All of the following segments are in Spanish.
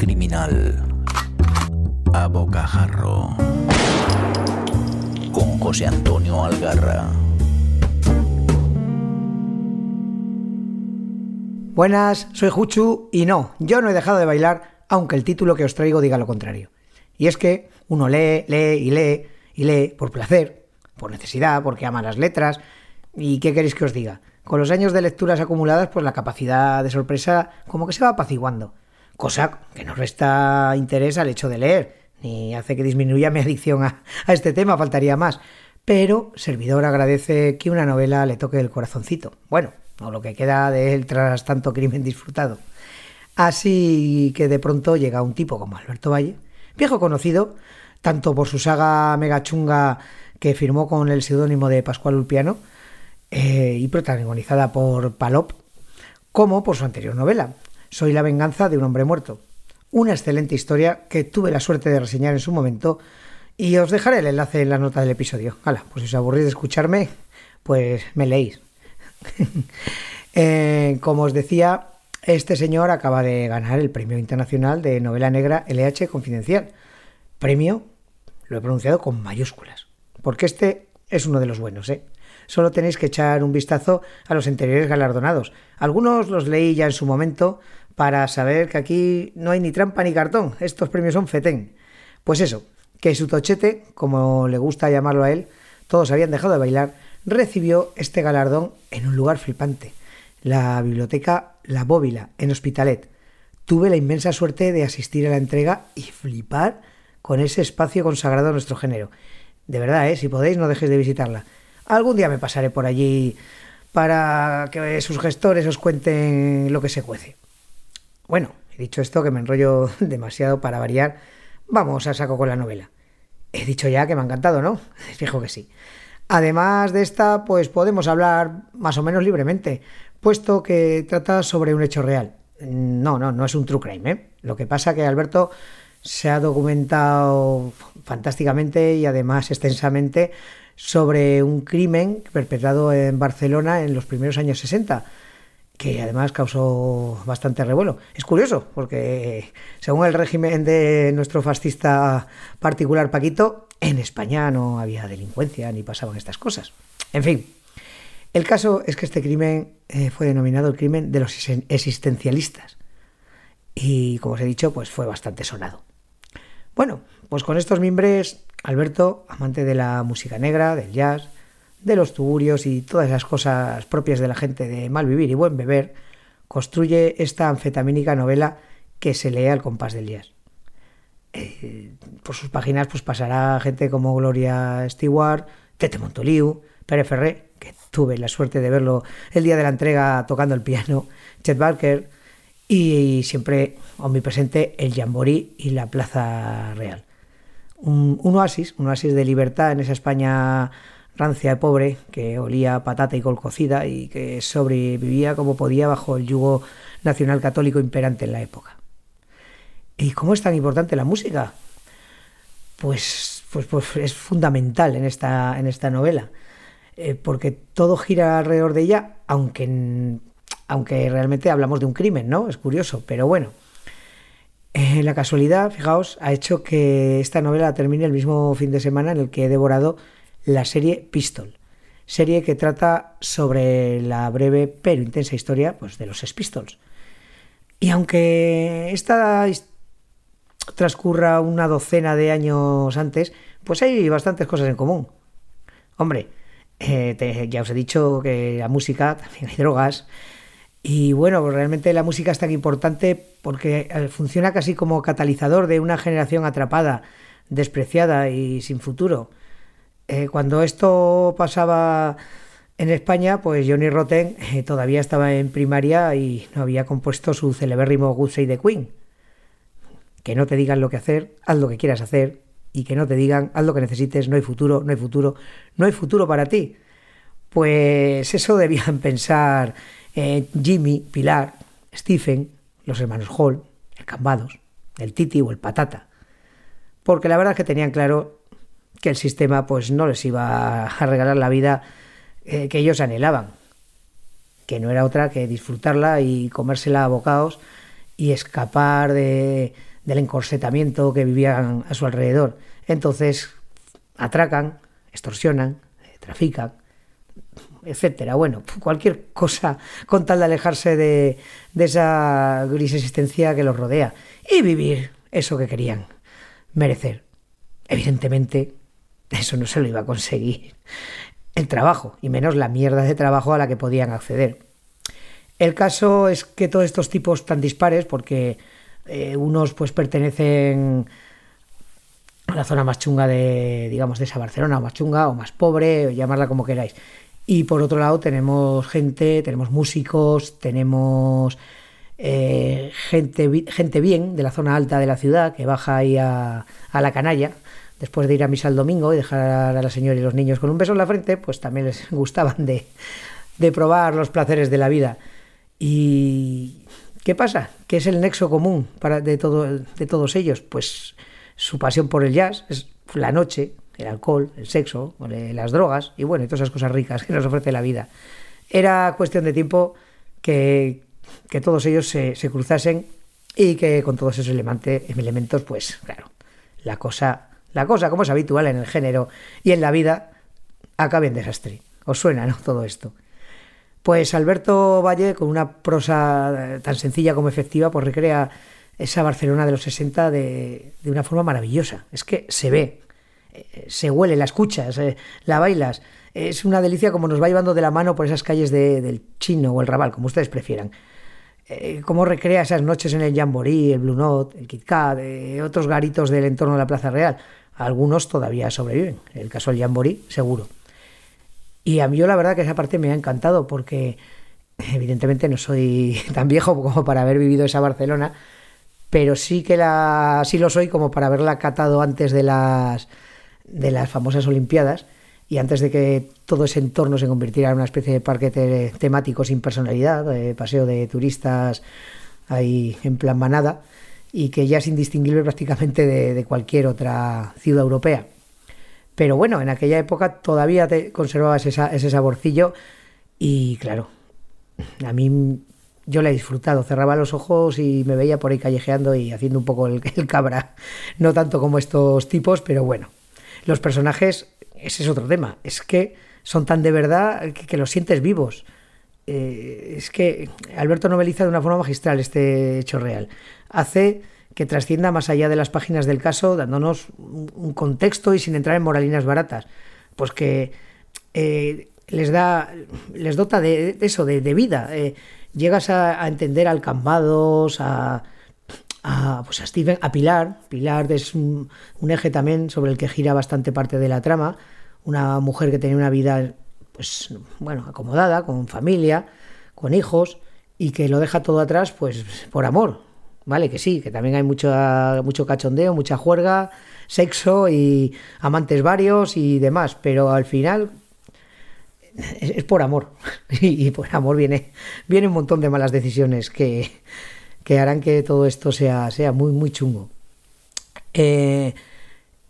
criminal a bocajarro con José Antonio Algarra. Buenas, soy Juchu y no, yo no he dejado de bailar, aunque el título que os traigo diga lo contrario. Y es que uno lee, lee y lee y lee por placer, por necesidad, porque ama las letras. ¿Y qué queréis que os diga? Con los años de lecturas acumuladas, pues la capacidad de sorpresa como que se va apaciguando. Cosa que no resta interés al hecho de leer, ni hace que disminuya mi adicción a, este tema, faltaría más. Pero Servidor agradece que una novela le toque el corazoncito. Bueno, o lo que queda de él tras tanto crimen disfrutado. Así que de pronto llega un tipo como Alberto Valle, viejo conocido, tanto por su saga mega chunga que firmó con el seudónimo de Pascual Ulpiano eh, y protagonizada por Palop, como por su anterior novela, Soy la venganza de un hombre muerto. Una excelente historia que tuve la suerte de reseñar en su momento y os dejaré el enlace en la nota del episodio. Hala, pues si os aburrís de escucharme, pues me leéis. eh, como os decía, este señor acaba de ganar el Premio Internacional de Novela Negra LH Confidencial. Premio, lo he pronunciado con mayúsculas, porque este es uno de los buenos, ¿eh? Solo tenéis que echar un vistazo a los anteriores galardonados. Algunos los leí ya en su momento para saber que aquí no hay ni trampa ni cartón. Estos premios son fetén. Pues eso, que su tochete, como le gusta llamarlo a él, todos habían dejado de bailar, recibió este galardón en un lugar flipante, la biblioteca La Bóvila, en Hospitalet. Tuve la inmensa suerte de asistir a la entrega y flipar con ese espacio consagrado a nuestro género. De verdad, ¿eh? si podéis, no dejéis de visitarla. Algún día me pasaré por allí para que sus gestores os cuenten lo que se cuece. Bueno, he dicho esto que me enrollo demasiado para variar. Vamos a saco con la novela. He dicho ya que me ha encantado, ¿no? Fijo que sí. Además de esta, pues podemos hablar más o menos libremente, puesto que trata sobre un hecho real. No, no, no es un true crime, ¿eh? Lo que pasa que Alberto se ha documentado fantásticamente y además extensamente sobre un crimen perpetrado en Barcelona en los primeros años 60, que además causó bastante revuelo. Es curioso, porque según el régimen de nuestro fascista particular Paquito, en España no había delincuencia ni pasaban estas cosas. En fin, el caso es que este crimen eh, fue denominado el crimen de los existencialistas. Y como os he dicho, pues fue bastante sonado. Bueno, pues con estos mimbres, Alberto, amante de la música negra, del jazz, de los tugurios y todas esas cosas propias de la gente de mal vivir y buen beber, construye esta anfetamínica novela que se lee al compás del jazz. Eh, por sus páginas pues pasará gente como Gloria Stewart, Tete Montoliu, Pere Ferré, que tuve la suerte de verlo el día de la entrega tocando el piano, Chet Barker, y siempre omnipresente el Jamboree y la Plaza Real. Un, oasis, un oasis de libertad en esa España rancia y pobre, que olía a patata y col cocida y que sobrevivía como podía bajo el yugo nacional católico imperante en la época. ¿Y cómo es tan importante la música? Pues, pues, pues es fundamental en esta, en esta novela, eh, porque todo gira alrededor de ella, aunque, aunque realmente hablamos de un crimen, ¿no? Es curioso, pero bueno. Eh, la casualidad, fijaos, ha hecho que esta novela termine el mismo fin de semana en el que he devorado la serie Pistol, serie que trata sobre la breve pero intensa historia pues, de los Sex Pistols. Y aunque esta transcurra una docena de años antes, pues hay bastantes cosas en común. Hombre, eh, ya os he dicho que la música, también hay drogas. Y bueno, pues realmente la música es tan importante porque eh, funciona casi como catalizador de una generación atrapada, despreciada y sin futuro. Eh, cuando esto pasaba en España, pues Johnny Rotten eh, todavía estaba en primaria y no había compuesto su celebérrimo Good Save the Queen. Que no te digan lo que hacer, haz lo que quieras hacer y que no te digan haz lo que necesites, no hay futuro, no hay futuro, no hay futuro para ti. Pues eso debían pensar eh, Jimmy, Pilar, Stephen, los hermanos Hall, el Cambados, el Titi o el Patata. Porque la verdad es que tenían claro que el sistema pues no les iba a regalar la vida eh, que ellos anhelaban, que no era otra que disfrutarla y comérsela a bocados y escapar de, del encorsetamiento que vivían a su alrededor. Entonces atracan, extorsionan, eh, trafican, etcétera. Bueno, cualquier cosa con tal de alejarse de, de esa gris existencia que los rodea y vivir eso que querían, merecer. Evidentemente, eso no se lo iba a conseguir el trabajo, y menos la mierda de trabajo a la que podían acceder. El caso es que todos estos tipos tan dispares, porque eh, unos pues pertenecen a la zona más chunga de, digamos, de esa Barcelona, o más chunga, o más pobre, o llamarla como queráis. Y por otro lado tenemos gente, tenemos músicos, tenemos eh, gente, gente bien de la zona alta de la ciudad que baja ahí a, a la canalla después de ir a misa el domingo y dejar a la señora y los niños con un beso en la frente, pues también les gustaban de, de probar los placeres de la vida. ¿Y qué pasa? ¿Qué es el nexo común para, de, todo, de todos ellos? Pues su pasión por el jazz, la noche, el alcohol, el sexo, las drogas y bueno, todas esas cosas ricas que nos ofrece la vida. Era cuestión de tiempo que, que todos ellos se, se, cruzasen y que con todos esos elementos, pues claro, la cosa, la cosa como es habitual en el género y en la vida, acabe en desastre. ¿Os suena, no? Todo esto. Pues Alberto Valle, con una prosa tan sencilla como efectiva, pues recrea esa Barcelona de los 60 de, una forma maravillosa. Es que se ve, eh, se huele, la escuchas, eh, la bailas. Es una delicia como nos va llevando de la mano por esas calles de, del Chino o el Raval, como ustedes prefieran. Eh, cómo recrea esas noches en el Jamboree, el Blue Note, el Kit Kat, eh, otros garitos del entorno de la Plaza Real. Algunos todavía sobreviven. El caso del Jamboree, seguro. Y a mí yo la verdad que esa parte me ha encantado porque evidentemente no soy tan viejo como para haber vivido esa Barcelona, pero sí que la sí lo soy como para haberla catado antes de las de las famosas Olimpiadas y antes de que todo ese entorno se convirtiera en una especie de parque te temático sin personalidad, de paseo de turistas ahí en plan manada y que ya es indistinguible prácticamente de, cualquier otra ciudad europea. Pero bueno, en aquella época todavía te conservabas ese saborcillo y claro, a mí yo la he disfrutado, cerraba los ojos y me veía por ahí callejeando y haciendo un poco el, cabra, no tanto como estos tipos, pero bueno, los personajes, ese es otro tema, es que son tan de verdad que, que los sientes vivos. Eh, es que Alberto noveliza de una forma magistral este hecho real. Hace que trascienda más allá de las páginas del caso, dándonos un contexto y sin entrar en moralinas baratas. Pues que eh, les da, les dota de, eso, de, vida. Eh, llegas a, a, entender al Cambados, a, a, pues a Steven, a Pilar. Pilar es un, un, eje también sobre el que gira bastante parte de la trama. Una mujer que tenía una vida, pues, bueno, acomodada, con familia, con hijos, y que lo deja todo atrás, pues, por amor, Vale, que sí, que también hay mucho, mucho cachondeo, mucha juerga, sexo y amantes varios y demás, pero al final es, por amor. Y, por amor viene, viene un montón de malas decisiones que, que harán que todo esto sea, sea muy, muy chungo. Eh,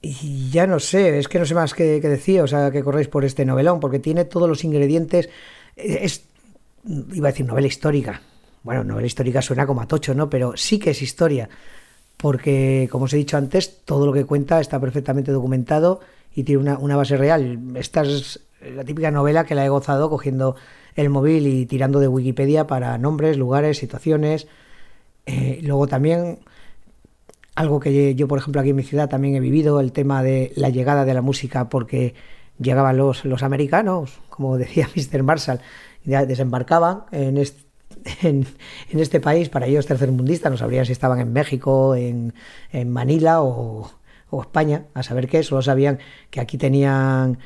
y ya no sé, es que no sé más que, que decir, o sea, que corréis por este novelón, porque tiene todos los ingredientes. Es, iba a decir novela histórica, bueno, novela histórica suena como a tocho, ¿no? Pero sí que es historia, porque, como os he dicho antes, todo lo que cuenta está perfectamente documentado y tiene una, una base real. Esta es la típica novela que la he gozado cogiendo el móvil y tirando de Wikipedia para nombres, lugares, situaciones. Eh, luego también algo que yo, por ejemplo, aquí en mi ciudad también he vivido, el tema de la llegada de la música porque llegaban los, los americanos, como decía Mr. Marshall, desembarcaban en este en, este país, para ellos tercermundistas, no sabrían si estaban en México, en, en Manila o, o, España, a saber qué, solo sabían que aquí tenían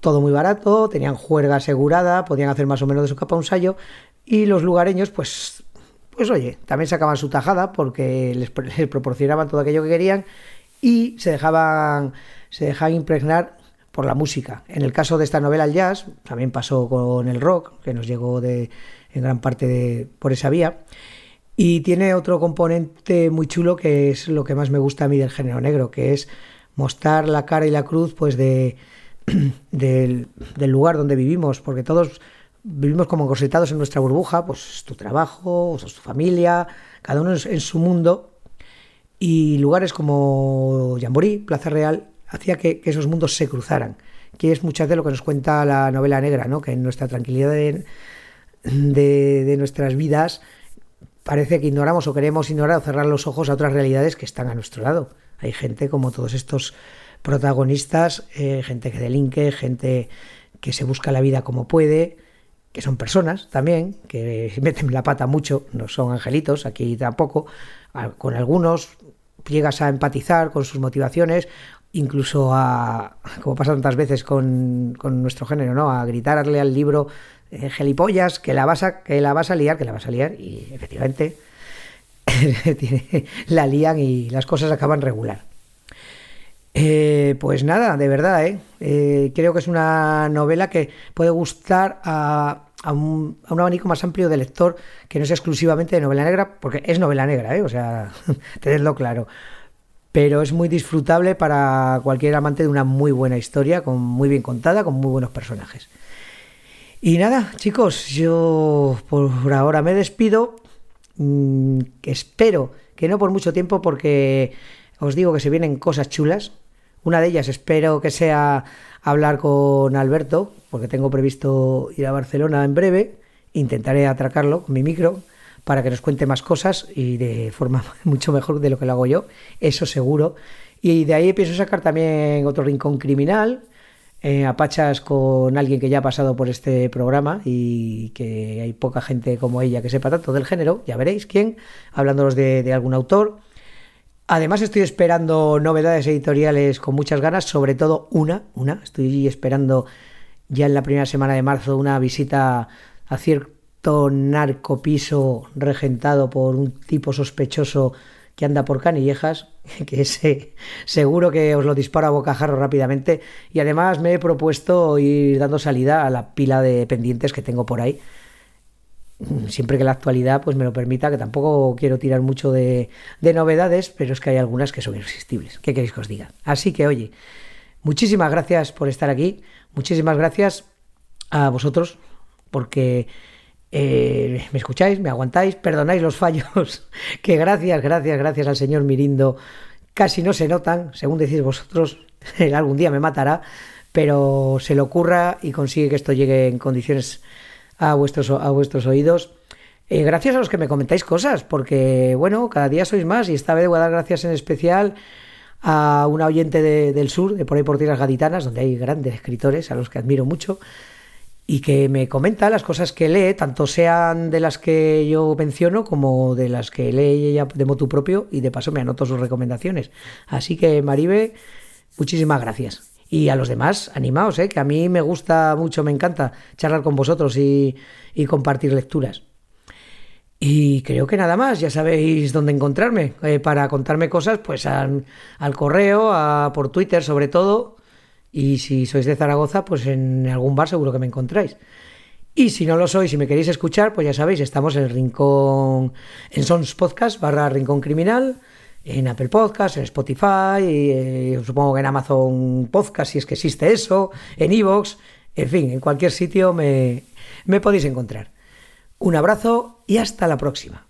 todo muy barato, tenían juerga asegurada, podían hacer más o menos de su capa un sallo, y los lugareños, pues, pues oye, también sacaban su tajada porque les, les proporcionaban todo aquello que querían y se dejaban, se dejaban impregnar por la música. En el caso de esta novela El Jazz, también pasó con el rock, que nos llegó de, en gran parte por esa vía. Y tiene otro componente muy chulo que es lo que más me gusta a mí del género negro, que es mostrar la cara y la cruz pues de, del, lugar donde vivimos, porque todos vivimos como encorsetados en nuestra burbuja, pues tu trabajo, tu familia, cada uno en su mundo, Y lugares como Jamborí, Plaza Real, hacía que, esos mundos se cruzaran, que es muchas de lo que nos cuenta la novela negra, ¿no? que en nuestra tranquilidad de nuestras vidas parece que ignoramos o queremos ignorar o cerrar los ojos a otras realidades que están a nuestro lado. Hay gente como todos estos protagonistas, eh, gente que delinque, gente que se busca la vida como puede, que son personas también, que meten la pata mucho, no son angelitos, aquí tampoco. Con algunos llegas a empatizar con sus motivaciones, incluso a, como pasa tantas veces con, con nuestro género, ¿no? a gritarle al libro eh, gelipollas, que la, vas a, que la vas a liar, que la vas a liar, y efectivamente la lían y las cosas acaban regular. Eh, pues nada, de verdad, ¿eh? ¿eh? creo que es una novela que puede gustar a, un, abanico más amplio de lector que no sea exclusivamente de novela negra, porque es novela negra, ¿eh? o sea, tenedlo claro. Pero es muy disfrutable para cualquier amante de una muy buena historia, con muy bien contada, con muy buenos personajes. Y nada, chicos, yo por ahora me despido. Mm, espero que no por mucho tiempo porque os digo que se vienen cosas chulas. Una de ellas espero que sea hablar con Alberto, porque tengo previsto ir a Barcelona en breve. Intentaré atracarlo con mi micro para que nos cuente más cosas y de forma mucho mejor de lo que lo hago yo, eso seguro. Y de ahí pienso sacar también otro rincón criminal, eh, apachas con alguien que ya ha pasado por este programa y que hay poca gente como ella que sepa tanto del género, ya veréis quién, hablándonos de, de algún autor. Además estoy esperando novedades editoriales con muchas ganas, sobre todo una, una, estoy esperando ya en la primera semana de marzo una visita a cierto narcopiso regentado por un tipo sospechoso que anda por canillejas, que ese seguro que os lo disparo a bocajarro rápidamente. Y además me he propuesto ir dando salida a la pila de pendientes que tengo por ahí. Siempre que la actualidad pues me lo permita, que tampoco quiero tirar mucho de novedades, pero es que hay algunas que son irresistibles. ¿Qué queréis que os diga? Así que, oye, muchísimas gracias por estar aquí, muchísimas gracias a vosotros, porque eh, me escucháis, me aguantáis, perdonáis los fallos, que gracias, gracias, gracias al señor Mirindo. Casi no se notan, según decís vosotros, él algún día me matará, pero se le ocurra y consigue que esto llegue en condiciones a vuestros, a vuestros oídos. Eh, gracias a los que me comentáis cosas, porque bueno, cada día sois más y esta vez voy a dar gracias en especial a una oyente del sur, de por ahí por tierras gaditanas, donde hay grandes escritores a los que admiro mucho, y que me comenta las cosas que lee, tanto sean de las que yo menciono como de las que lee ella de motu propio y de paso me anoto sus recomendaciones. Así que Maribe, muchísimas gracias. Y a los demás, animaos, ¿eh? que a mí me gusta mucho, me encanta charlar con vosotros y, compartir lecturas. Y creo que nada más, ya sabéis dónde encontrarme. Eh, para contarme cosas, pues al, correo, a, por Twitter sobre todo, y si sois de Zaragoza, pues en algún bar seguro que me encontráis. Y si no lo sois y me queréis escuchar, pues ya sabéis, estamos en Rincón, en Sons Podcast barra Rincón Criminal, en Apple Podcast, en Spotify, y, eh, supongo que en Amazon Podcast, si es que existe eso, en Evox, en fin, en cualquier sitio me, me podéis encontrar. Un abrazo y hasta la próxima.